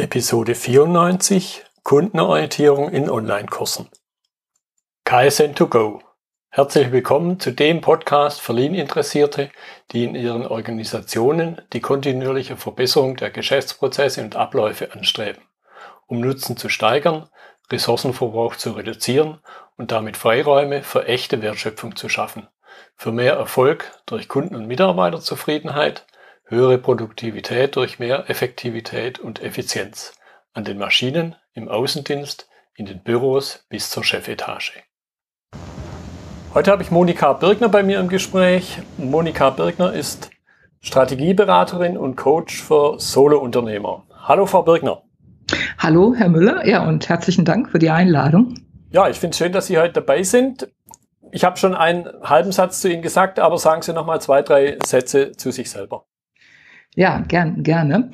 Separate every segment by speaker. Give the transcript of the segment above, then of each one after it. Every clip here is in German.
Speaker 1: Episode 94 Kundenorientierung in Online-Kursen. KSN2Go. Herzlich willkommen zu dem Podcast für Lean-Interessierte, die in ihren Organisationen die kontinuierliche Verbesserung der Geschäftsprozesse und Abläufe anstreben, um Nutzen zu steigern, Ressourcenverbrauch zu reduzieren und damit Freiräume für echte Wertschöpfung zu schaffen, für mehr Erfolg durch Kunden- und Mitarbeiterzufriedenheit höhere Produktivität durch mehr Effektivität und Effizienz an den Maschinen, im Außendienst, in den Büros bis zur Chefetage. Heute habe ich Monika Birgner bei mir im Gespräch. Monika Birgner ist Strategieberaterin und Coach für Solo-Unternehmer. Hallo, Frau Birgner.
Speaker 2: Hallo, Herr Müller. Ja, und herzlichen Dank für die Einladung.
Speaker 1: Ja, ich finde es schön, dass Sie heute dabei sind. Ich habe schon einen halben Satz zu Ihnen gesagt, aber sagen Sie noch mal zwei, drei Sätze zu sich selber.
Speaker 2: Ja, gern, gerne.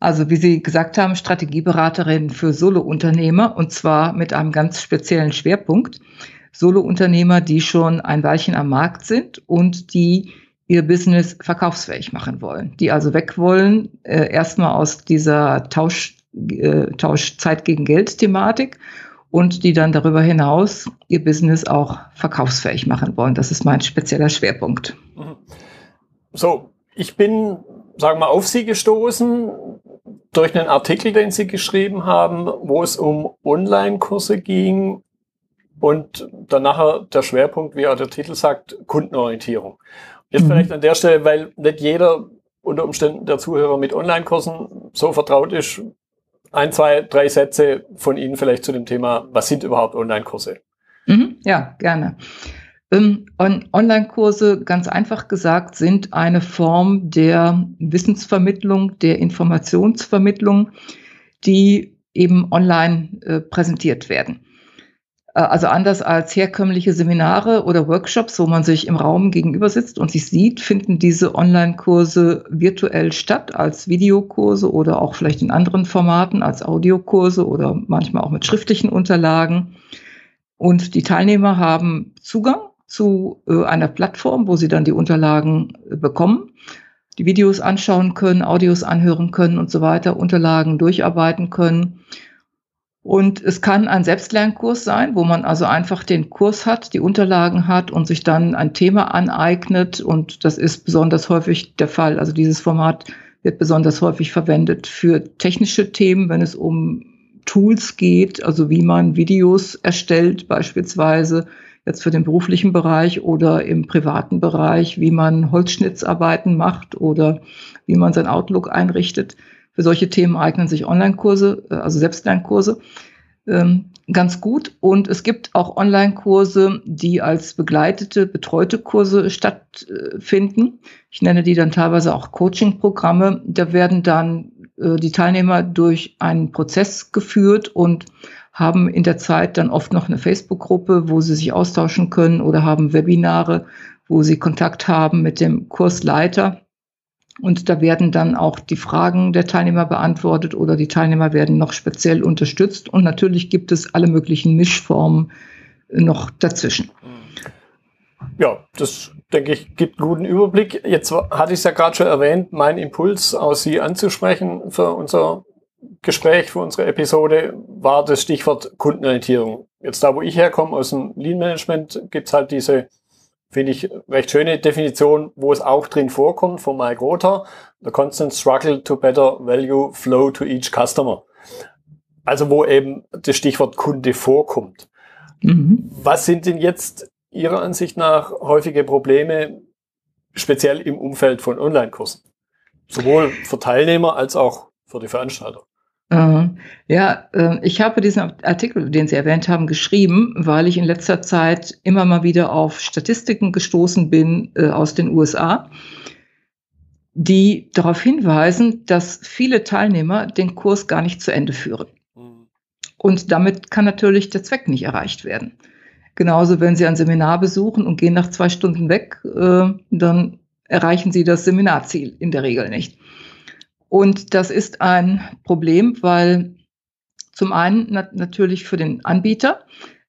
Speaker 2: Also wie Sie gesagt haben, Strategieberaterin für Solo-Unternehmer und zwar mit einem ganz speziellen Schwerpunkt. Solo-Unternehmer, die schon ein Weilchen am Markt sind und die ihr Business verkaufsfähig machen wollen, die also weg wollen, äh, erstmal aus dieser Tausch, äh, Tausch Zeit gegen Geld-Thematik und die dann darüber hinaus ihr Business auch verkaufsfähig machen wollen. Das ist mein spezieller Schwerpunkt.
Speaker 1: So, ich bin sagen wir, auf Sie gestoßen durch einen Artikel, den Sie geschrieben haben, wo es um Online-Kurse ging und danach der Schwerpunkt, wie auch der Titel sagt, Kundenorientierung. Jetzt mhm. vielleicht an der Stelle, weil nicht jeder unter Umständen der Zuhörer mit Online-Kursen so vertraut ist, ein, zwei, drei Sätze von Ihnen vielleicht zu dem Thema, was sind überhaupt Online-Kurse?
Speaker 2: Mhm, ja, gerne. Ähm, Online-Kurse, ganz einfach gesagt, sind eine Form der Wissensvermittlung, der Informationsvermittlung, die eben online äh, präsentiert werden. Äh, also anders als herkömmliche Seminare oder Workshops, wo man sich im Raum gegenüber sitzt und sich sieht, finden diese Online-Kurse virtuell statt als Videokurse oder auch vielleicht in anderen Formaten als Audiokurse oder manchmal auch mit schriftlichen Unterlagen. Und die Teilnehmer haben Zugang zu äh, einer Plattform, wo sie dann die Unterlagen äh, bekommen, die Videos anschauen können, Audios anhören können und so weiter, Unterlagen durcharbeiten können. Und es kann ein Selbstlernkurs sein, wo man also einfach den Kurs hat, die Unterlagen hat und sich dann ein Thema aneignet. Und das ist besonders häufig der Fall. Also dieses Format wird besonders häufig verwendet für technische Themen, wenn es um Tools geht, also wie man Videos erstellt beispielsweise, jetzt für den beruflichen Bereich oder im privaten Bereich, wie man Holzschnittsarbeiten macht oder wie man sein Outlook einrichtet. Für solche Themen eignen sich Online-Kurse, äh, also Selbstlernkurse, ähm, ganz gut. Und es gibt auch Online-Kurse, die als begleitete, betreute Kurse stattfinden. Ich nenne die dann teilweise auch Coaching-Programme. Da werden dann äh, die Teilnehmer durch einen Prozess geführt und haben in der Zeit dann oft noch eine Facebook-Gruppe, wo sie sich austauschen können oder haben Webinare, wo sie Kontakt haben mit dem Kursleiter. Und da werden dann auch die Fragen der Teilnehmer beantwortet oder die Teilnehmer werden noch speziell unterstützt. Und natürlich gibt es alle möglichen Mischformen noch dazwischen.
Speaker 1: Ja, das denke ich gibt einen guten Überblick. Jetzt hatte ich es ja gerade schon erwähnt, mein Impuls, aus Sie anzusprechen für unser Gespräch für unsere Episode war das Stichwort Kundenorientierung. Jetzt da, wo ich herkomme, aus dem Lean Management, gibt's halt diese, finde ich, recht schöne Definition, wo es auch drin vorkommt von Mike Rother, the constant struggle to better value flow to each customer. Also wo eben das Stichwort Kunde vorkommt. Mhm. Was sind denn jetzt Ihrer Ansicht nach häufige Probleme, speziell im Umfeld von Online-Kursen? Sowohl für Teilnehmer als auch für die Veranstalter.
Speaker 2: Ja, äh, ich habe diesen Artikel, den Sie erwähnt haben, geschrieben, weil ich in letzter Zeit immer mal wieder auf Statistiken gestoßen bin äh, aus den USA, die darauf hinweisen, dass viele Teilnehmer den Kurs gar nicht zu Ende führen. Mhm. Und damit kann natürlich der Zweck nicht erreicht werden. Genauso, wenn Sie ein Seminar besuchen und gehen nach zwei Stunden weg, äh, dann erreichen Sie das Seminarziel in der Regel nicht. Und das ist ein Problem, weil zum einen nat natürlich für den Anbieter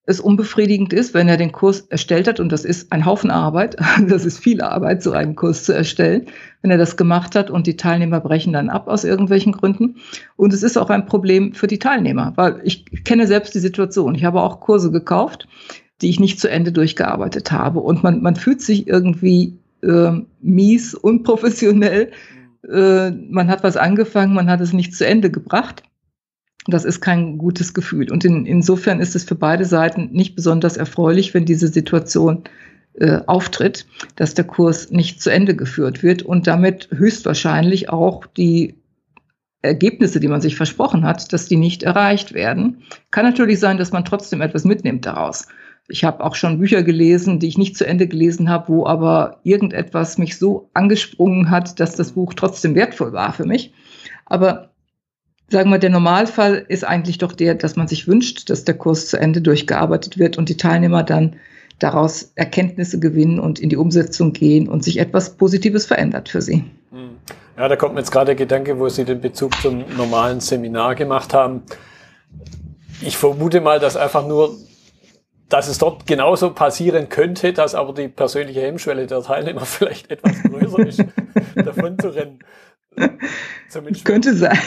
Speaker 2: es unbefriedigend ist, wenn er den Kurs erstellt hat, und das ist ein Haufen Arbeit, das ist viel Arbeit, so einen Kurs zu erstellen, wenn er das gemacht hat und die Teilnehmer brechen dann ab aus irgendwelchen Gründen. Und es ist auch ein Problem für die Teilnehmer, weil ich kenne selbst die Situation. Ich habe auch Kurse gekauft, die ich nicht zu Ende durchgearbeitet habe. Und man, man fühlt sich irgendwie äh, mies, unprofessionell. Äh, man hat was angefangen, man hat es nicht zu Ende gebracht. Das ist kein gutes Gefühl. Und in, insofern ist es für beide Seiten nicht besonders erfreulich, wenn diese Situation äh, auftritt, dass der Kurs nicht zu Ende geführt wird und damit höchstwahrscheinlich auch die Ergebnisse, die man sich versprochen hat, dass die nicht erreicht werden. Kann natürlich sein, dass man trotzdem etwas mitnimmt daraus. Ich habe auch schon Bücher gelesen, die ich nicht zu Ende gelesen habe, wo aber irgendetwas mich so angesprungen hat, dass das Buch trotzdem wertvoll war für mich. Aber sagen wir, der Normalfall ist eigentlich doch der, dass man sich wünscht, dass der Kurs zu Ende durchgearbeitet wird und die Teilnehmer dann daraus Erkenntnisse gewinnen und in die Umsetzung gehen und sich etwas Positives verändert für sie. Hm.
Speaker 1: Ja, da kommt mir jetzt gerade der Gedanke, wo Sie den Bezug zum normalen Seminar gemacht haben. Ich vermute mal, dass einfach nur, dass es dort genauso passieren könnte, dass aber die persönliche Hemmschwelle der Teilnehmer vielleicht etwas größer ist, davon zu rennen.
Speaker 2: Zumindest Könnte sein.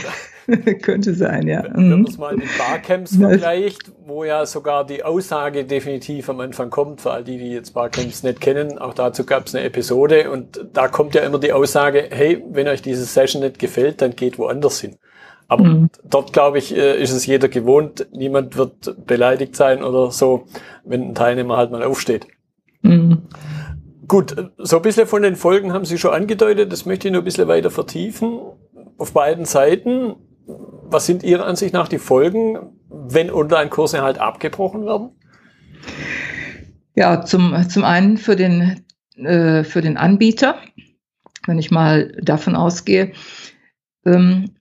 Speaker 2: Könnte sein, ja.
Speaker 1: Wenn man es mal mit Barcamps vergleicht, wo ja sogar die Aussage definitiv am Anfang kommt, für all die, die jetzt Barcamps nicht kennen, auch dazu gab es eine Episode und da kommt ja immer die Aussage, hey, wenn euch diese Session nicht gefällt, dann geht woanders hin. Aber mhm. dort, glaube ich, äh, ist es jeder gewohnt, niemand wird beleidigt sein oder so, wenn ein Teilnehmer halt mal aufsteht. Mhm. Gut, so ein bisschen von den Folgen haben Sie schon angedeutet, das möchte ich nur ein bisschen weiter vertiefen. Auf beiden Seiten was sind Ihrer Ansicht nach die Folgen, wenn Online-Kurse halt abgebrochen werden?
Speaker 2: Ja, zum, zum einen für den, äh, für den Anbieter, wenn ich mal davon ausgehe, ähm,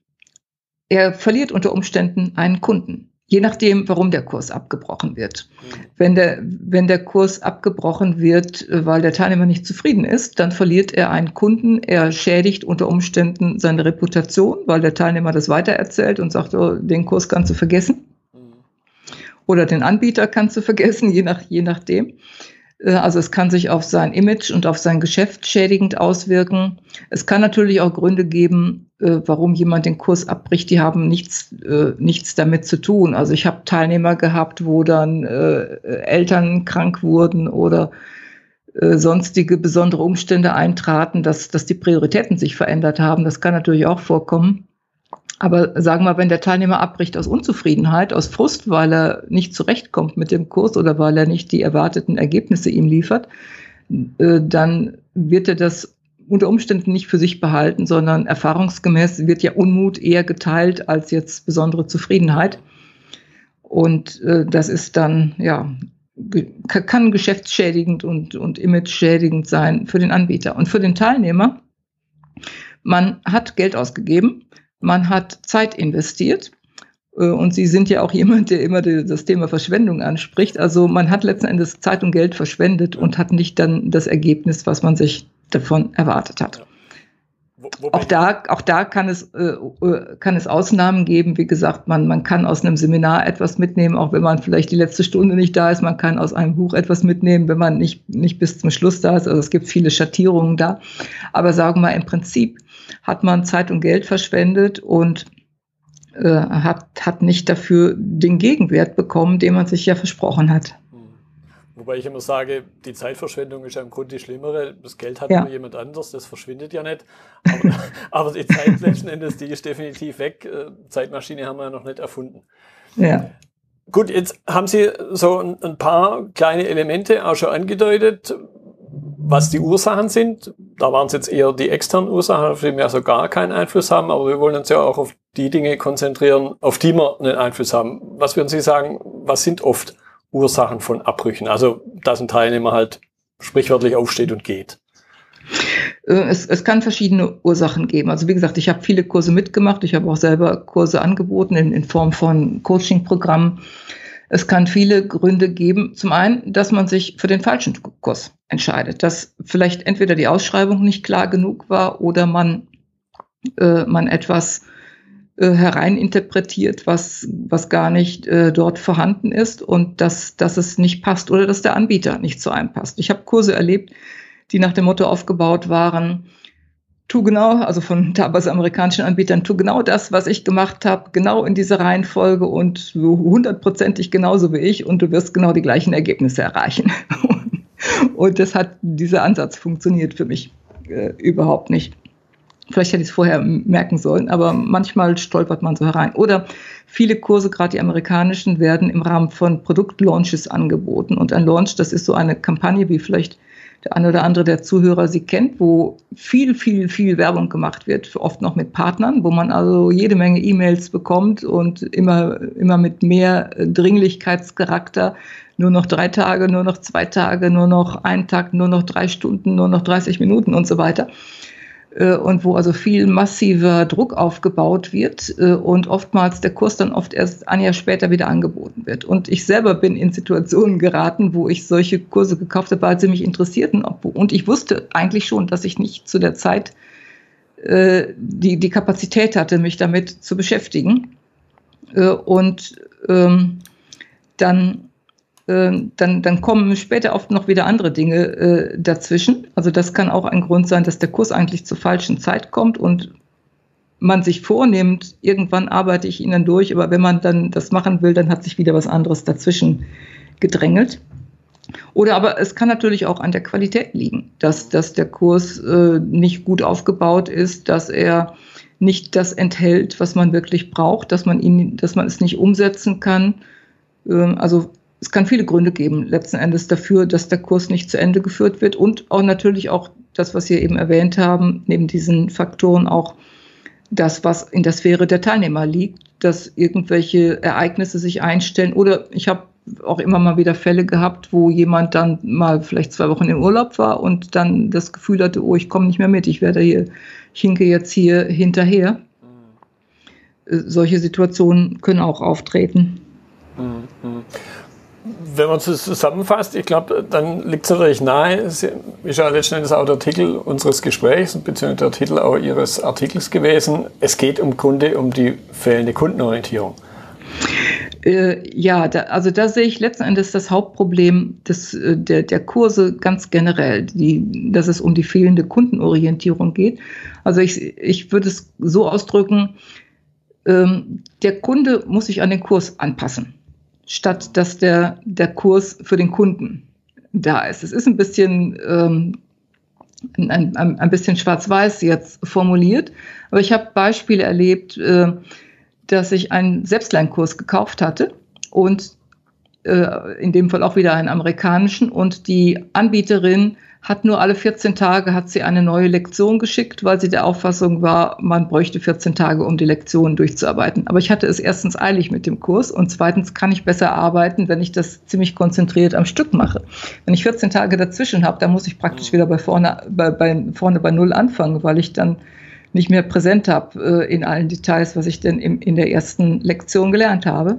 Speaker 2: er verliert unter Umständen einen Kunden. Je nachdem, warum der Kurs abgebrochen wird. Wenn der, wenn der Kurs abgebrochen wird, äh, weil der Teilnehmer nicht zufrieden ist, dann verliert er einen Kunden. Er schädigt unter Umständen seine Reputation, weil der Teilnehmer das weitererzählt und sagt, oh, den Kurs kannst du vergessen. Oder den Anbieter kannst du vergessen, je, nach, je nachdem. Äh, also es kann sich auf sein Image und auf sein Geschäft schädigend auswirken. Es kann natürlich auch Gründe geben, äh, warum jemand den Kurs abbricht. Die haben nichts, äh, nichts damit zu tun. Also ich habe Teilnehmer gehabt, wo dann Eltern krank wurden oder sonstige besondere Umstände eintraten, dass, dass die Prioritäten sich verändert haben. Das kann natürlich auch vorkommen. Aber sagen wir, wenn der Teilnehmer abbricht aus Unzufriedenheit, aus Frust, weil er nicht zurechtkommt mit dem Kurs oder weil er nicht die erwarteten Ergebnisse ihm liefert, äh, dann wird er das unter Umständen nicht für sich behalten, sondern erfahrungsgemäß wird ja Unmut eher geteilt als jetzt besondere Zufriedenheit. Und äh, das ist dann, ja, kann geschäftsschädigend und, und imageschädigend sein für den Anbieter. Und für den Teilnehmer, man hat Geld ausgegeben, man hat Zeit investiert. Äh, und Sie sind ja auch jemand, der immer das Thema Verschwendung anspricht. Also man hat letzten Endes Zeit und Geld verschwendet und hat nicht dann das Ergebnis, was man sich davon erwartet hat. auch da, auch da kann es, äh, äh, kann es Ausnahmen geben. Wie gesagt, man, man kann aus einem Seminar etwas mitnehmen, auch wenn man vielleicht die letzte Stunde nicht da ist. Man kann aus einem Buch etwas mitnehmen, wenn man nicht, nicht bis zum Schluss da ist. Also es gibt viele Schattierungen da. Aber sagen wir mal, im Prinzip hat man Zeit und Geld verschwendet und äh, hat, hat nicht dafür den Gegenwert bekommen, den man sich ja versprochen hat. Hm.
Speaker 1: Wobei ich immer sage, die Zeitverschwendung ist ja im Grunde die schlimmere. Das Geld hat ja. nur jemand anders, das verschwindet ja nicht. Aber, aber die Zeit letzten Endes, die ist definitiv weg. Äh, Zeitmaschine haben wir ja noch nicht erfunden. Ja. Gut, jetzt haben Sie so ein paar kleine Elemente auch schon angedeutet, was die Ursachen sind, da waren es jetzt eher die externen Ursachen, auf die wir so gar keinen Einfluss haben, aber wir wollen uns ja auch auf die Dinge konzentrieren, auf die wir einen Einfluss haben. Was würden Sie sagen, was sind oft Ursachen von Abbrüchen? Also, dass ein Teilnehmer halt sprichwörtlich aufsteht und geht.
Speaker 2: Äh, es, es kann verschiedene Ursachen geben. Also wie gesagt, ich habe viele Kurse mitgemacht. Ich habe auch selber Kurse angeboten in, in Form von Coaching-Programmen. Es kann viele Gründe geben. Zum einen, dass man sich für den falschen Kurs entscheidet, dass vielleicht entweder die Ausschreibung nicht klar genug war oder man, äh, man etwas äh, hereininterpretiert, was, was gar nicht äh, dort vorhanden ist und dass, dass es nicht passt oder dass der Anbieter nicht zu einem passt. Ich habe Kurse erlebt, die nach dem Motto aufgebaut waren, tu genau, also von teilweise amerikanischen Anbietern, tu genau das, was ich gemacht habe, genau in dieser Reihenfolge und hundertprozentig genauso wie ich und du wirst genau die gleichen Ergebnisse erreichen. und das hat, dieser Ansatz funktioniert für mich äh, überhaupt nicht. Vielleicht hätte ich es vorher merken sollen, aber manchmal stolpert man so herein. Oder viele Kurse, gerade die amerikanischen, werden im Rahmen von Produktlaunches angeboten. Und ein Launch, das ist so eine Kampagne, wie vielleicht der eine oder andere der Zuhörer sie kennt, wo viel, viel, viel Werbung gemacht wird, oft noch mit Partnern, wo man also jede Menge E-Mails bekommt und immer, immer mit mehr Dringlichkeitscharakter. Nur noch drei Tage, nur noch zwei Tage, nur noch ein Tag, nur noch drei Stunden, nur noch 30 Minuten und so weiter. Äh, und wo also viel massiver Druck aufgebaut wird äh, und oftmals der Kurs dann oft erst ein Jahr später wieder angeboten wird. Und ich selber bin in Situationen geraten, wo ich solche Kurse gekauft habe, weil sie mich interessierten. Und ich wusste eigentlich schon, dass ich nicht zu der Zeit äh, die, die Kapazität hatte, mich damit zu beschäftigen. Und ähm, dann dann, dann kommen später oft noch wieder andere Dinge äh, dazwischen. Also das kann auch ein Grund sein, dass der Kurs eigentlich zur falschen Zeit kommt und man sich vornimmt, irgendwann arbeite ich ihn dann durch, aber wenn man dann das machen will, dann hat sich wieder was anderes dazwischen gedrängelt. Oder aber es kann natürlich auch an der Qualität liegen, dass, dass der Kurs äh, nicht gut aufgebaut ist, dass er nicht das enthält, was man wirklich braucht, dass man ihn, dass man es nicht umsetzen kann. Ähm, also es kann viele Gründe geben, letzten Endes dafür, dass der Kurs nicht zu Ende geführt wird und auch natürlich auch das, was Sie eben erwähnt haben, neben diesen Faktoren auch das, was in der Sphäre der Teilnehmer liegt, dass irgendwelche Ereignisse sich einstellen oder ich habe auch immer mal wieder Fälle gehabt, wo jemand dann mal vielleicht zwei Wochen im Urlaub war und dann das Gefühl hatte, oh, ich komme nicht mehr mit, ich werde hier, ich hinke jetzt hier hinterher. Mhm. Solche Situationen können auch auftreten.
Speaker 1: Mhm. Wenn man es zusammenfasst, ich glaube, dann liegt es natürlich nahe, ist ja letzten Endes auch der Titel unseres Gesprächs, beziehungsweise der Titel auch Ihres Artikels gewesen. Es geht im Grunde um die fehlende Kundenorientierung.
Speaker 2: Äh, ja, da, also da sehe ich letzten Endes das Hauptproblem des, äh, der, der Kurse ganz generell, die, dass es um die fehlende Kundenorientierung geht. Also ich, ich würde es so ausdrücken, ähm, der Kunde muss sich an den Kurs anpassen statt dass der, der Kurs für den Kunden da ist. Es ist ein bisschen, ähm, ein, ein, ein bisschen schwarz-weiß jetzt formuliert, aber ich habe Beispiele erlebt, äh, dass ich einen Selbstlernkurs gekauft hatte und äh, in dem Fall auch wieder einen amerikanischen und die Anbieterin hat nur alle 14 Tage hat sie eine neue Lektion geschickt, weil sie der Auffassung war, man bräuchte 14 Tage, um die Lektion durchzuarbeiten. Aber ich hatte es erstens eilig mit dem Kurs und zweitens kann ich besser arbeiten, wenn ich das ziemlich konzentriert am Stück mache. Wenn ich 14 Tage dazwischen habe, dann muss ich praktisch wieder bei vorne bei, bei, vorne bei Null anfangen, weil ich dann nicht mehr präsent habe äh, in allen Details, was ich denn im, in der ersten Lektion gelernt habe.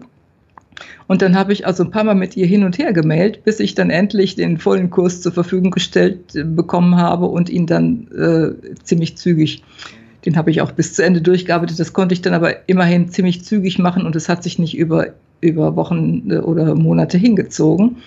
Speaker 2: Und dann habe ich also ein paar Mal mit ihr hin und her gemeldet, bis ich dann endlich den vollen Kurs zur Verfügung gestellt äh, bekommen habe und ihn dann äh, ziemlich zügig, den habe ich auch bis zu Ende durchgearbeitet. Das konnte ich dann aber immerhin ziemlich zügig machen und es hat sich nicht über, über Wochen äh, oder Monate hingezogen.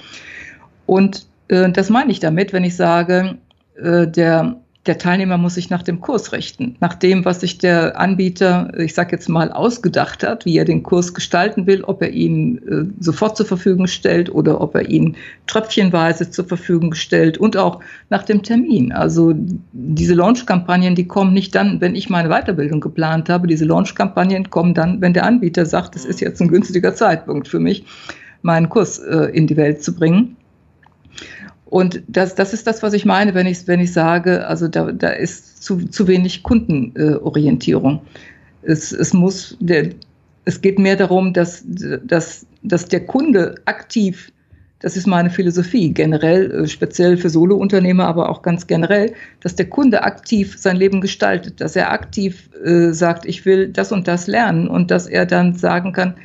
Speaker 2: Und äh, das meine ich damit, wenn ich sage, äh, der der Teilnehmer muss sich nach dem Kurs richten, nach dem, was sich der Anbieter, ich sage jetzt mal, ausgedacht hat, wie er den Kurs gestalten will, ob er ihn äh, sofort zur Verfügung stellt oder ob er ihn tröpfchenweise zur Verfügung stellt und auch nach dem Termin. Also diese Launch-Kampagnen, die kommen nicht dann, wenn ich meine Weiterbildung geplant habe. Diese Launch-Kampagnen kommen dann, wenn der Anbieter sagt, es ist jetzt ein günstiger Zeitpunkt für mich, meinen Kurs äh, in die Welt zu bringen. Und das, das ist das, was ich meine, wenn ich, wenn ich sage, also da, da ist zu, zu wenig Kundenorientierung. Es, es muss, der, es geht mehr darum, dass, dass, dass der Kunde aktiv, das ist meine Philosophie, generell, äh, speziell für Solounternehmer, aber auch ganz generell, dass der Kunde aktiv sein Leben gestaltet, dass er aktiv äh, sagt, ich will das und das lernen und dass er dann sagen kann,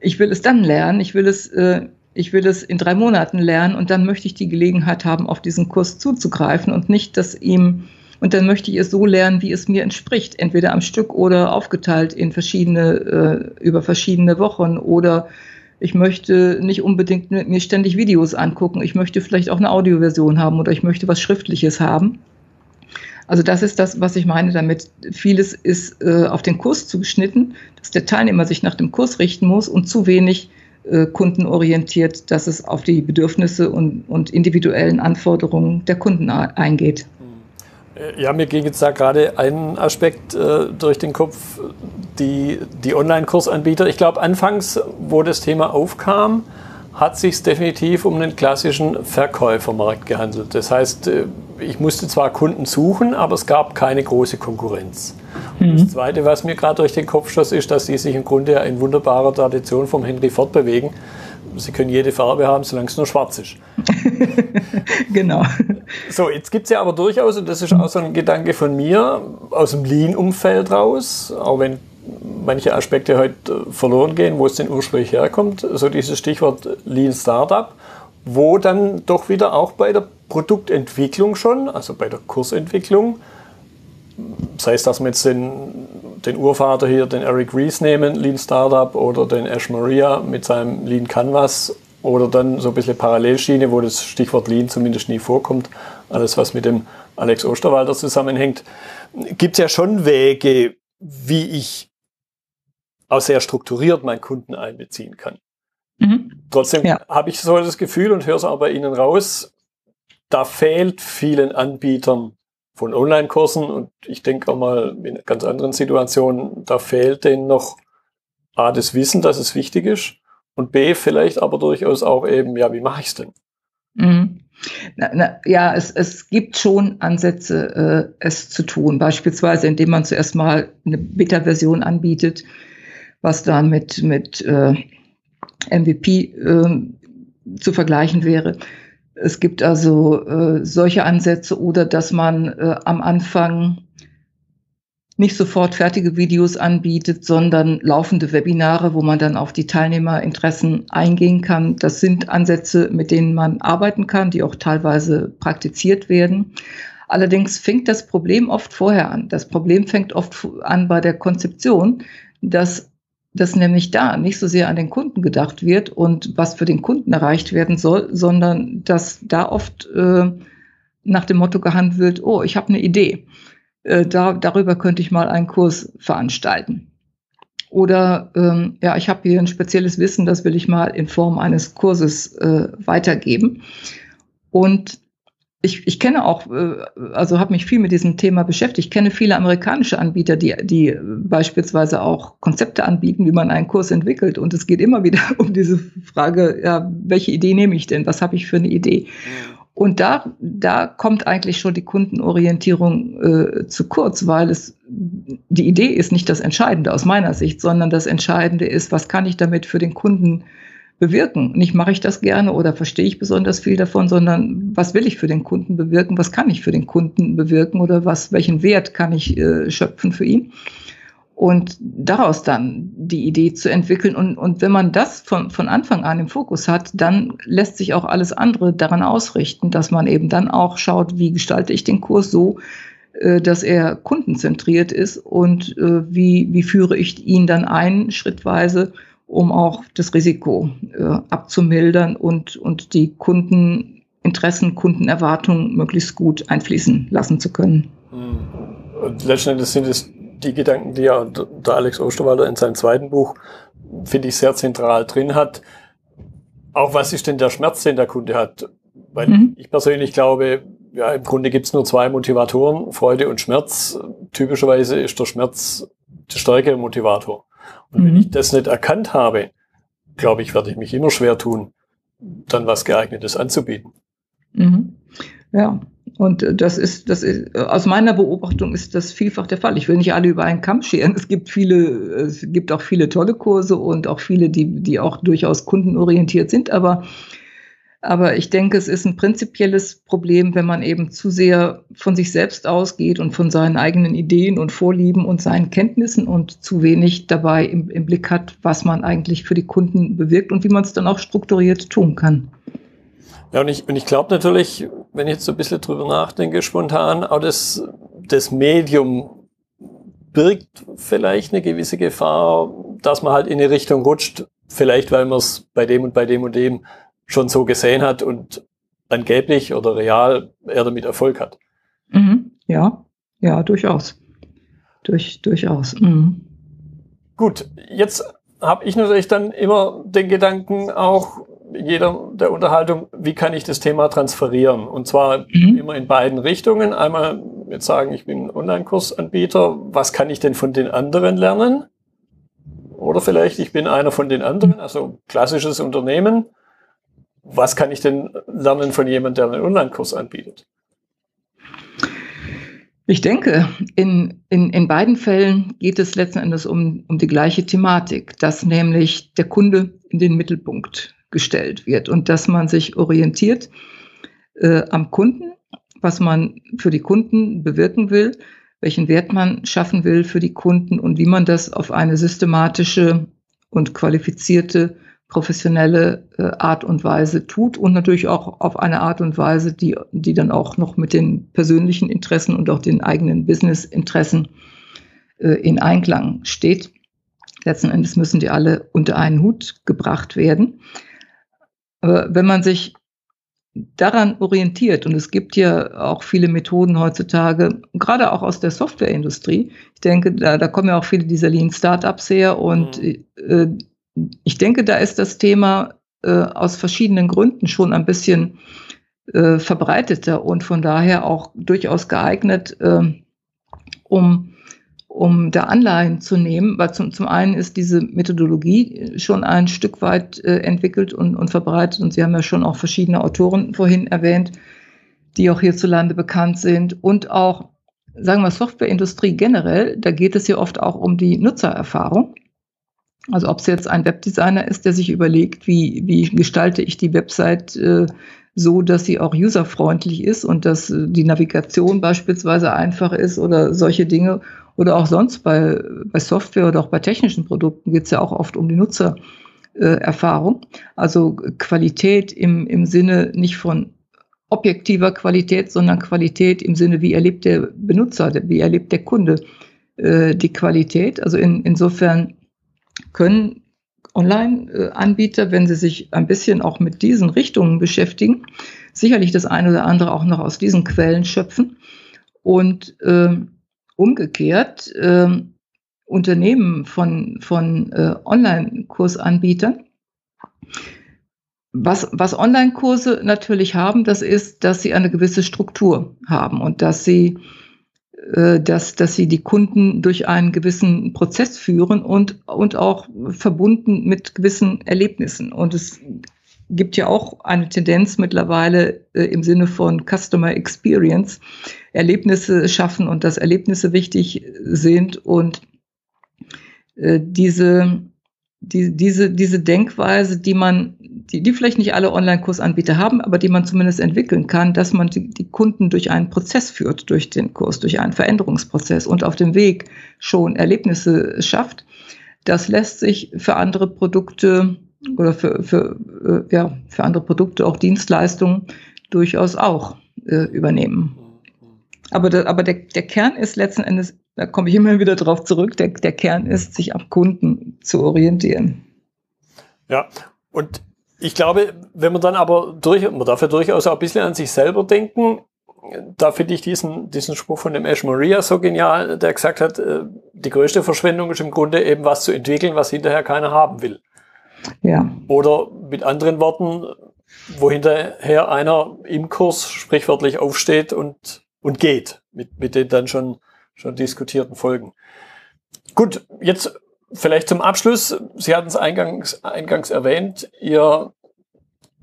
Speaker 2: ich will es dann lernen, ich will es äh, ich will es in drei Monaten lernen und dann möchte ich die Gelegenheit haben, auf diesen Kurs zuzugreifen und nicht, dass ihm Und dann möchte ich es so lernen, wie es mir entspricht, entweder am Stück oder aufgeteilt in verschiedene, äh, über verschiedene Wochen oder ich möchte nicht unbedingt mir ständig Videos angucken. Ich möchte vielleicht auch eine Audioversion haben oder ich möchte was Schriftliches haben. Also das ist das, was ich meine damit. Vieles ist äh, auf den Kurs zugeschnitten, dass der Teilnehmer sich nach dem Kurs richten muss und zu wenig äh, kundenorientiert, dass es auf die Bedürfnisse und, und individuellen Anforderungen der Kunden eingeht.
Speaker 1: Ja, mir ging jetzt da gerade ein Aspekt äh, durch den Kopf, die, die Online-Kursanbieter. Ich glaube, anfangs, wo das Thema aufkam, hat sich definitiv um einen klassischen Verkäufermarkt gehandelt. Das heißt, äh, ich musste zwar Kunden suchen, aber es gab keine große Konkurrenz. Mhm. Das Zweite, was mir gerade durch den Kopf schoss, ist, dass die sich im Grunde in wunderbarer Tradition vom Henry Ford bewegen. Sie können jede Farbe haben, solange es nur schwarz ist.
Speaker 2: genau.
Speaker 1: So, jetzt gibt es ja aber durchaus, und das ist auch so ein Gedanke von mir, aus dem Lean-Umfeld raus, auch wenn manche Aspekte heute verloren gehen, wo es denn ursprünglich herkommt, so dieses Stichwort Lean Startup, wo dann doch wieder auch bei der Produktentwicklung schon, also bei der Kursentwicklung, sei es, dass wir jetzt den, den Urvater hier, den Eric Rees nehmen, Lean Startup, oder den Ash Maria mit seinem Lean Canvas, oder dann so ein bisschen Parallelschiene, wo das Stichwort Lean zumindest nie vorkommt, alles was mit dem Alex Osterwalder zusammenhängt, gibt es ja schon Wege, wie ich auch sehr strukturiert meinen Kunden einbeziehen kann. Mhm. Trotzdem ja. habe ich so das Gefühl und höre es auch bei Ihnen raus, da fehlt vielen Anbietern von Online-Kursen und ich denke auch mal in ganz anderen Situationen, da fehlt denen noch A, das Wissen, dass es wichtig ist und B, vielleicht aber durchaus auch eben, ja, wie mache ich es denn?
Speaker 2: Mhm. Na, na, ja, es, es gibt schon Ansätze, äh, es zu tun. Beispielsweise, indem man zuerst mal eine Beta-Version anbietet, was dann mit, mit äh, MVP äh, zu vergleichen wäre. Es gibt also äh, solche Ansätze oder dass man äh, am Anfang nicht sofort fertige Videos anbietet, sondern laufende Webinare, wo man dann auf die Teilnehmerinteressen eingehen kann. Das sind Ansätze, mit denen man arbeiten kann, die auch teilweise praktiziert werden. Allerdings fängt das Problem oft vorher an. Das Problem fängt oft an bei der Konzeption, dass dass nämlich da nicht so sehr an den Kunden gedacht wird und was für den Kunden erreicht werden soll, sondern dass da oft äh, nach dem Motto gehandelt wird, oh, ich habe eine Idee, äh, da, darüber könnte ich mal einen Kurs veranstalten. Oder ähm, ja, ich habe hier ein spezielles Wissen, das will ich mal in Form eines Kurses äh, weitergeben. Und ich, ich kenne auch, äh, also habe mich viel mit diesem Thema beschäftigt. Ich kenne viele amerikanische Anbieter, die, die beispielsweise auch Konzepte anbieten, wie man einen Kurs entwickelt. Und es geht immer wieder um diese Frage, ja, welche Idee nehme ich denn? Was habe ich für eine Idee? Und da, da kommt eigentlich schon die Kundenorientierung äh, zu kurz, weil es die Idee ist nicht das Entscheidende aus meiner Sicht, sondern das Entscheidende ist, was kann ich damit für den Kunden bewirken. Nicht mache ich das gerne oder verstehe ich besonders viel davon, sondern was will ich für den Kunden bewirken, was kann ich für den Kunden bewirken oder was, welchen Wert kann ich äh, schöpfen für ihn. Und daraus dann die Idee zu entwickeln. Und, und wenn man das von, von Anfang an im Fokus hat, dann lässt sich auch alles andere daran ausrichten, dass man eben dann auch schaut, wie gestalte ich den Kurs so, äh, dass er kundenzentriert ist und äh, wie, wie führe ich ihn dann ein, schrittweise, um auch das Risiko äh, abzumildern und, und die Kundeninteressen, Kundenerwartungen möglichst gut einfließen lassen zu können.
Speaker 1: Und letztendlich sind es die Gedanken, die ja der Alex Osterwalder in seinem zweiten Buch, finde ich, sehr zentral drin hat. Auch was ist denn der Schmerz, den der Kunde hat? Weil mhm. ich persönlich glaube, ja, im Grunde gibt es nur zwei Motivatoren, Freude und Schmerz. Typischerweise ist der Schmerz der stärkere Motivator. Und mhm. wenn ich das nicht erkannt habe, glaube ich, werde ich mich immer schwer tun, dann was geeignetes anzubieten.
Speaker 2: Mhm. Ja, und das ist, das ist, aus meiner Beobachtung ist das vielfach der Fall. Ich will nicht alle über einen Kamm scheren. Es gibt viele, es gibt auch viele tolle Kurse und auch viele, die, die auch durchaus kundenorientiert sind, aber aber ich denke, es ist ein prinzipielles Problem, wenn man eben zu sehr von sich selbst ausgeht und von seinen eigenen Ideen und Vorlieben und seinen Kenntnissen und zu wenig dabei im, im Blick hat, was man eigentlich für die Kunden bewirkt und wie man es dann auch strukturiert tun kann.
Speaker 1: Ja, und ich, und ich glaube natürlich, wenn ich jetzt so ein bisschen drüber nachdenke, spontan, auch das, das Medium birgt vielleicht eine gewisse Gefahr, dass man halt in eine Richtung rutscht, vielleicht weil man es bei dem und bei dem und dem schon so gesehen hat und angeblich oder real er damit Erfolg hat.
Speaker 2: Mhm. Ja, ja, durchaus. Durch, durchaus. Mhm.
Speaker 1: Gut, jetzt habe ich natürlich dann immer den Gedanken auch jeder der Unterhaltung, wie kann ich das Thema transferieren? Und zwar mhm. immer in beiden Richtungen. Einmal jetzt sagen, ich bin Online-Kursanbieter, was kann ich denn von den anderen lernen? Oder vielleicht, ich bin einer von den anderen, also klassisches Unternehmen. Was kann ich denn lernen von jemandem, der einen Online-Kurs anbietet?
Speaker 2: Ich denke, in, in, in beiden Fällen geht es letzten Endes um, um die gleiche Thematik, dass nämlich der Kunde in den Mittelpunkt gestellt wird und dass man sich orientiert äh, am Kunden, was man für die Kunden bewirken will, welchen Wert man schaffen will für die Kunden und wie man das auf eine systematische und qualifizierte professionelle äh, Art und Weise tut und natürlich auch auf eine Art und Weise, die, die dann auch noch mit den persönlichen Interessen und auch den eigenen Business-Interessen äh, in Einklang steht. Letzten Endes müssen die alle unter einen Hut gebracht werden. Aber wenn man sich daran orientiert, und es gibt ja auch viele Methoden heutzutage, gerade auch aus der Softwareindustrie, ich denke, da, da kommen ja auch viele dieser Lean Startups her und mhm. äh, ich denke, da ist das Thema äh, aus verschiedenen Gründen schon ein bisschen äh, verbreiteter und von daher auch durchaus geeignet, äh, um, um da Anleihen zu nehmen, weil zum, zum einen ist diese Methodologie schon ein Stück weit äh, entwickelt und, und verbreitet und Sie haben ja schon auch verschiedene Autoren vorhin erwähnt, die auch hierzulande bekannt sind und auch, sagen wir, Softwareindustrie generell, da geht es ja oft auch um die Nutzererfahrung. Also ob es jetzt ein Webdesigner ist, der sich überlegt, wie, wie gestalte ich die Website äh, so, dass sie auch userfreundlich ist und dass äh, die Navigation beispielsweise einfach ist oder solche Dinge. Oder auch sonst bei, bei Software oder auch bei technischen Produkten geht es ja auch oft um die Nutzererfahrung. Also Qualität im, im Sinne nicht von objektiver Qualität, sondern Qualität im Sinne, wie erlebt der Benutzer, wie erlebt der Kunde äh, die Qualität. Also in, insofern können Online-Anbieter, wenn sie sich ein bisschen auch mit diesen Richtungen beschäftigen, sicherlich das eine oder andere auch noch aus diesen Quellen schöpfen. Und äh, umgekehrt äh, Unternehmen von, von äh, Online-Kursanbietern, was, was Online-Kurse natürlich haben, das ist, dass sie eine gewisse Struktur haben und dass sie dass, dass sie die Kunden durch einen gewissen Prozess führen und, und auch verbunden mit gewissen Erlebnissen. Und es gibt ja auch eine Tendenz mittlerweile äh, im Sinne von Customer Experience, Erlebnisse schaffen und dass Erlebnisse wichtig sind und äh, diese, die, diese, diese Denkweise, die man die, die vielleicht nicht alle Online-Kursanbieter haben, aber die man zumindest entwickeln kann, dass man die, die Kunden durch einen Prozess führt, durch den Kurs, durch einen Veränderungsprozess und auf dem Weg schon Erlebnisse schafft. Das lässt sich für andere Produkte oder für, für, äh, ja, für andere Produkte, auch Dienstleistungen, durchaus auch äh, übernehmen. Aber, der, aber der, der Kern ist letzten Endes, da komme ich immer wieder drauf zurück, der, der Kern ist, sich am Kunden zu orientieren.
Speaker 1: Ja, und ich glaube, wenn man dann aber durch, man darf ja durchaus auch ein bisschen an sich selber denken, da finde ich diesen, diesen Spruch von dem Ash Maria so genial, der gesagt hat, äh, die größte Verschwendung ist im Grunde eben was zu entwickeln, was hinterher keiner haben will. Ja. Oder mit anderen Worten, wo hinterher einer im Kurs sprichwörtlich aufsteht und, und geht, mit, mit den dann schon, schon diskutierten Folgen. Gut, jetzt Vielleicht zum Abschluss, Sie hatten es eingangs, eingangs erwähnt, Ihr,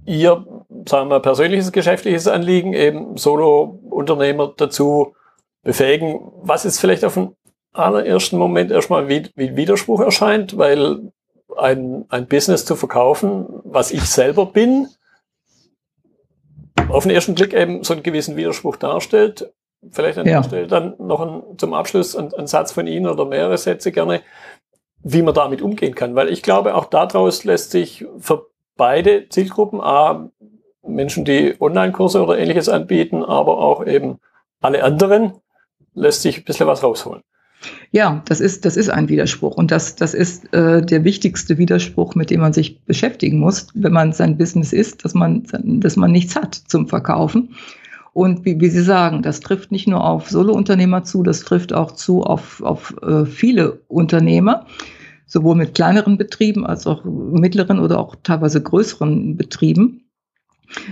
Speaker 1: Ihr sagen wir, persönliches geschäftliches Anliegen, eben Solo-Unternehmer dazu befähigen. Was ist vielleicht auf den allerersten Moment erstmal wie, wie Widerspruch erscheint, weil ein, ein Business zu verkaufen, was ich selber bin, auf den ersten Blick eben so einen gewissen Widerspruch darstellt. Vielleicht an ja. der Stelle dann noch ein, zum Abschluss ein, ein Satz von Ihnen oder mehrere Sätze gerne wie man damit umgehen kann. Weil ich glaube, auch daraus lässt sich für beide Zielgruppen A, Menschen, die Online-Kurse oder ähnliches anbieten, aber auch eben alle anderen, lässt sich ein bisschen was rausholen.
Speaker 2: Ja, das ist, das ist ein Widerspruch. Und das, das ist äh, der wichtigste Widerspruch, mit dem man sich beschäftigen muss, wenn man sein Business ist, dass man, dass man nichts hat zum Verkaufen. Und wie, wie Sie sagen, das trifft nicht nur auf Solo-Unternehmer zu, das trifft auch zu auf, auf äh, viele Unternehmer, sowohl mit kleineren Betrieben als auch mittleren oder auch teilweise größeren Betrieben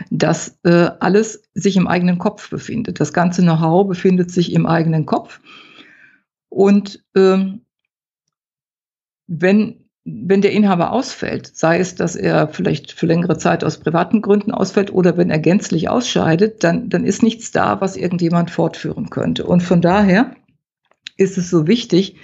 Speaker 2: dass äh, alles sich im eigenen Kopf befindet. Das ganze Know-how befindet sich im eigenen Kopf. Und ähm, wenn, wenn der Inhaber ausfällt, sei es, dass er vielleicht für längere Zeit aus privaten Gründen ausfällt oder wenn er gänzlich ausscheidet, dann, dann ist nichts da, was irgendjemand fortführen könnte. Und von daher ist es so wichtig,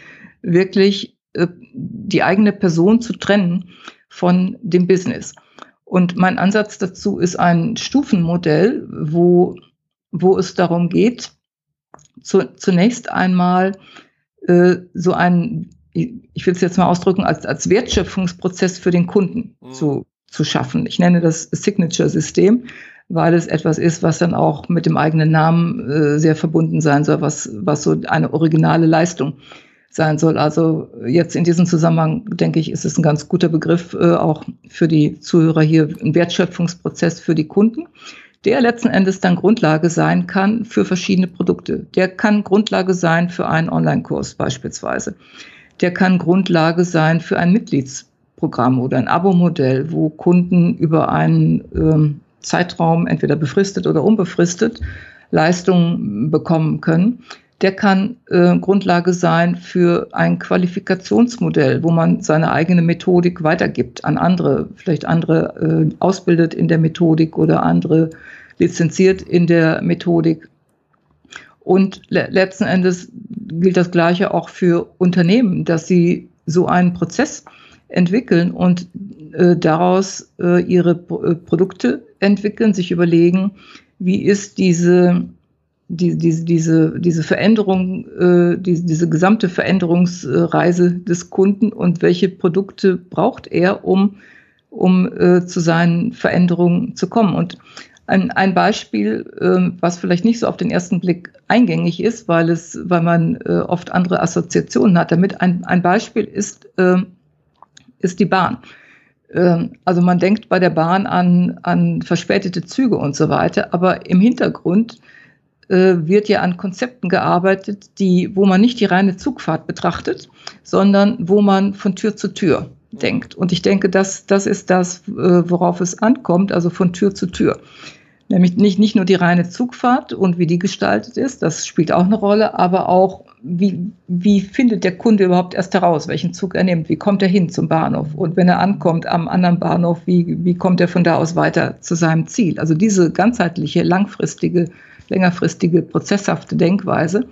Speaker 2: wirklich äh, die eigene Person zu trennen von dem Business. Und mein Ansatz dazu ist ein Stufenmodell, wo, wo es darum geht, zu, zunächst einmal äh, so ein, ich will es jetzt mal ausdrücken, als, als Wertschöpfungsprozess für den Kunden mhm. zu, zu schaffen. Ich nenne das Signature-System, weil es etwas ist, was dann auch mit dem eigenen Namen äh, sehr verbunden sein soll, was, was so eine originale Leistung sein soll. Also jetzt in diesem Zusammenhang, denke ich, ist es ein ganz guter Begriff äh, auch für die Zuhörer hier, ein Wertschöpfungsprozess für die Kunden der letzten Endes dann Grundlage sein kann für verschiedene Produkte. Der kann Grundlage sein für einen Online-Kurs beispielsweise. Der kann Grundlage sein für ein Mitgliedsprogramm oder ein Abo-Modell, wo Kunden über einen ähm, Zeitraum, entweder befristet oder unbefristet, Leistungen bekommen können. Der kann äh, Grundlage sein für ein Qualifikationsmodell, wo man seine eigene Methodik weitergibt an andere, vielleicht andere äh, ausbildet in der Methodik oder andere lizenziert in der Methodik. Und le letzten Endes gilt das Gleiche auch für Unternehmen, dass sie so einen Prozess entwickeln und äh, daraus äh, ihre Pro äh, Produkte entwickeln, sich überlegen, wie ist diese, die, diese, diese, diese Veränderung, äh, die, diese gesamte Veränderungsreise des Kunden und welche Produkte braucht er, um, um äh, zu seinen Veränderungen zu kommen. Und ein, ein Beispiel, äh, was vielleicht nicht so auf den ersten Blick eingängig ist, weil es, weil man äh, oft andere Assoziationen hat damit. Ein, ein Beispiel ist, äh, ist die Bahn. Ähm, also man denkt bei der Bahn an, an verspätete Züge und so weiter, aber im Hintergrund äh, wird ja an Konzepten gearbeitet, die, wo man nicht die reine Zugfahrt betrachtet, sondern wo man von Tür zu Tür denkt. Und ich denke, das, das ist das, äh, worauf es ankommt, also von Tür zu Tür. Nämlich nicht, nicht nur die reine Zugfahrt und wie die gestaltet ist, das spielt auch eine Rolle, aber auch, wie, wie findet der Kunde überhaupt erst heraus, welchen Zug er nimmt, wie kommt er hin zum Bahnhof und wenn er ankommt am anderen Bahnhof, wie, wie kommt er von da aus weiter zu seinem Ziel. Also diese ganzheitliche, langfristige, längerfristige, prozesshafte Denkweise,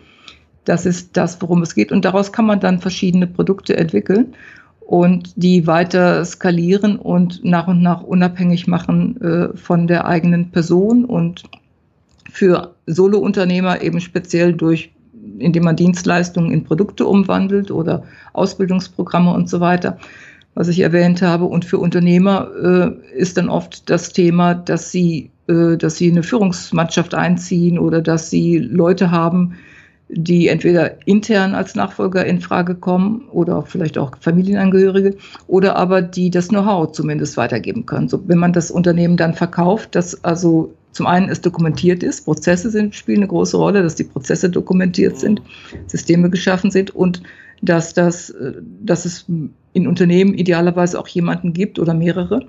Speaker 2: das ist das, worum es geht und daraus kann man dann verschiedene Produkte entwickeln und die weiter skalieren und nach und nach unabhängig machen äh, von der eigenen Person und für Solo-Unternehmer eben speziell durch, indem man Dienstleistungen in Produkte umwandelt oder Ausbildungsprogramme und so weiter, was ich erwähnt habe. Und für Unternehmer äh, ist dann oft das Thema, dass sie, äh, dass sie eine Führungsmannschaft einziehen oder dass sie Leute haben, die entweder intern als Nachfolger in Frage kommen oder vielleicht auch Familienangehörige oder aber die das Know-how zumindest weitergeben können. So, wenn man das Unternehmen dann verkauft, dass also zum einen es dokumentiert ist, Prozesse sind, spielen eine große Rolle, dass die Prozesse dokumentiert sind, Systeme geschaffen sind und dass, das, dass es in Unternehmen idealerweise auch jemanden gibt oder mehrere,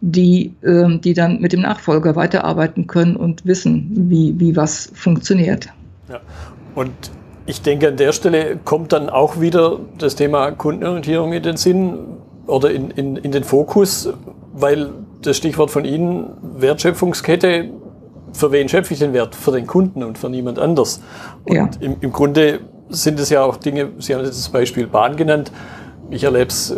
Speaker 2: die, ähm, die dann mit dem Nachfolger weiterarbeiten können und wissen, wie, wie was funktioniert.
Speaker 1: Ja. Und ich denke, an der Stelle kommt dann auch wieder das Thema Kundenorientierung in den Sinn oder in, in, in den Fokus, weil das Stichwort von Ihnen, Wertschöpfungskette, für wen schöpfe ich den Wert? Für den Kunden und für niemand anders. Und ja. im, im Grunde sind es ja auch Dinge, Sie haben jetzt das Beispiel Bahn genannt. Ich erlebe es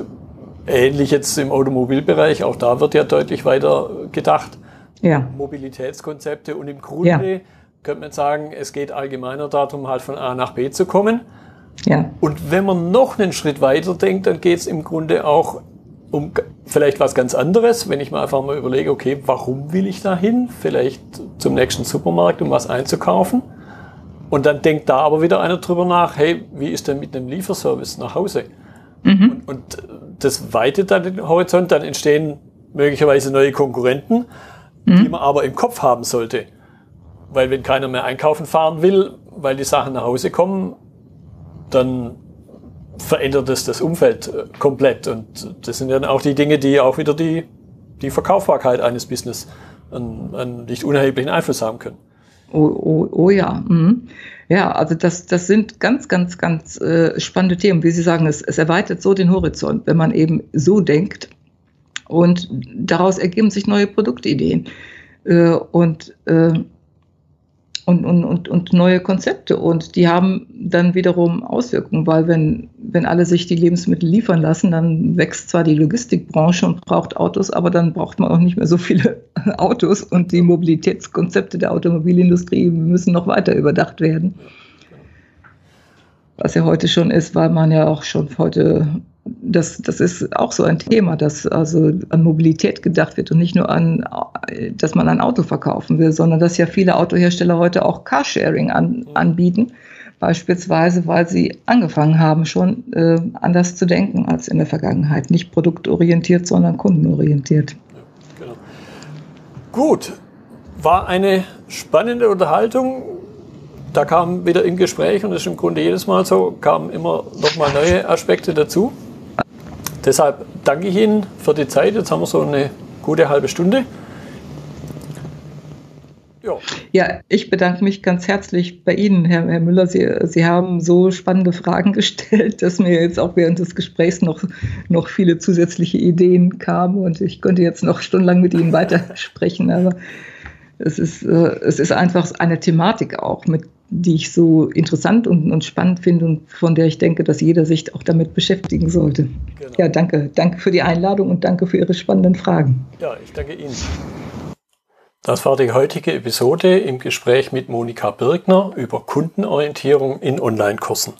Speaker 1: ähnlich jetzt im Automobilbereich. Auch da wird ja deutlich weiter gedacht. Ja. Mobilitätskonzepte und im Grunde ja könnte man sagen, es geht allgemeiner darum, halt von A nach B zu kommen. Ja. Und wenn man noch einen Schritt weiter denkt, dann geht es im Grunde auch um vielleicht was ganz anderes, wenn ich mir einfach mal überlege, okay, warum will ich da hin? Vielleicht zum nächsten Supermarkt, um was einzukaufen. Und dann denkt da aber wieder einer drüber nach, hey, wie ist denn mit einem Lieferservice nach Hause? Mhm. Und, und, das weitet dann den Horizont, dann entstehen möglicherweise neue Konkurrenten, mhm. die man aber im Kopf haben sollte. Weil wenn keiner mehr einkaufen fahren will, weil die Sachen nach Hause kommen, dann verändert es das Umfeld äh, komplett. Und das sind dann auch die Dinge, die auch wieder die, die Verkaufbarkeit eines Business einen, einen nicht unerheblichen Einfluss haben können.
Speaker 2: Oh, oh, oh ja. Mhm. Ja, also das, das sind ganz, ganz, ganz äh, spannende Themen. Wie Sie sagen, es, es erweitert so den Horizont, wenn man eben so denkt. Und daraus ergeben sich neue Produktideen. Äh, und äh, und, und, und, und neue Konzepte. Und die haben dann wiederum Auswirkungen, weil wenn, wenn alle sich die Lebensmittel liefern lassen, dann wächst zwar die Logistikbranche und braucht Autos, aber dann braucht man auch nicht mehr so viele Autos und die Mobilitätskonzepte der Automobilindustrie müssen noch weiter überdacht werden. Was ja heute schon ist, weil man ja auch schon heute das, das ist auch so ein Thema, dass also an Mobilität gedacht wird und nicht nur an, dass man ein Auto verkaufen will, sondern dass ja viele Autohersteller heute auch Carsharing an, anbieten, beispielsweise, weil sie angefangen haben, schon äh, anders zu denken als in der Vergangenheit. Nicht produktorientiert, sondern kundenorientiert. Ja, genau.
Speaker 1: Gut, war eine spannende Unterhaltung. Da kam wieder im Gespräch, und das ist im Grunde jedes Mal so, kamen immer noch mal neue Aspekte dazu. Deshalb danke ich Ihnen für die Zeit. Jetzt haben wir so eine gute halbe Stunde.
Speaker 2: Ja. ja, ich bedanke mich ganz herzlich bei Ihnen, Herr, Herr Müller. Sie, Sie haben so spannende Fragen gestellt, dass mir jetzt auch während des Gesprächs noch, noch viele zusätzliche Ideen kamen und ich könnte jetzt noch stundenlang mit Ihnen weitersprechen. Aber es ist, äh, es ist einfach eine Thematik auch, mit die ich so interessant und, und, spannend finde und von der ich denke, dass jeder sich auch damit beschäftigen sollte. Genau. Ja, danke. Danke für die Einladung und danke für Ihre spannenden Fragen.
Speaker 1: Ja, ich danke Ihnen. Das war die heutige Episode im Gespräch mit Monika Birgner über Kundenorientierung in Online-Kursen.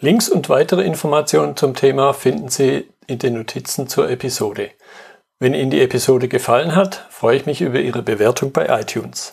Speaker 1: Links und weitere Informationen zum Thema finden Sie in den Notizen zur Episode. Wenn Ihnen die Episode gefallen hat, freue ich mich über Ihre Bewertung bei iTunes.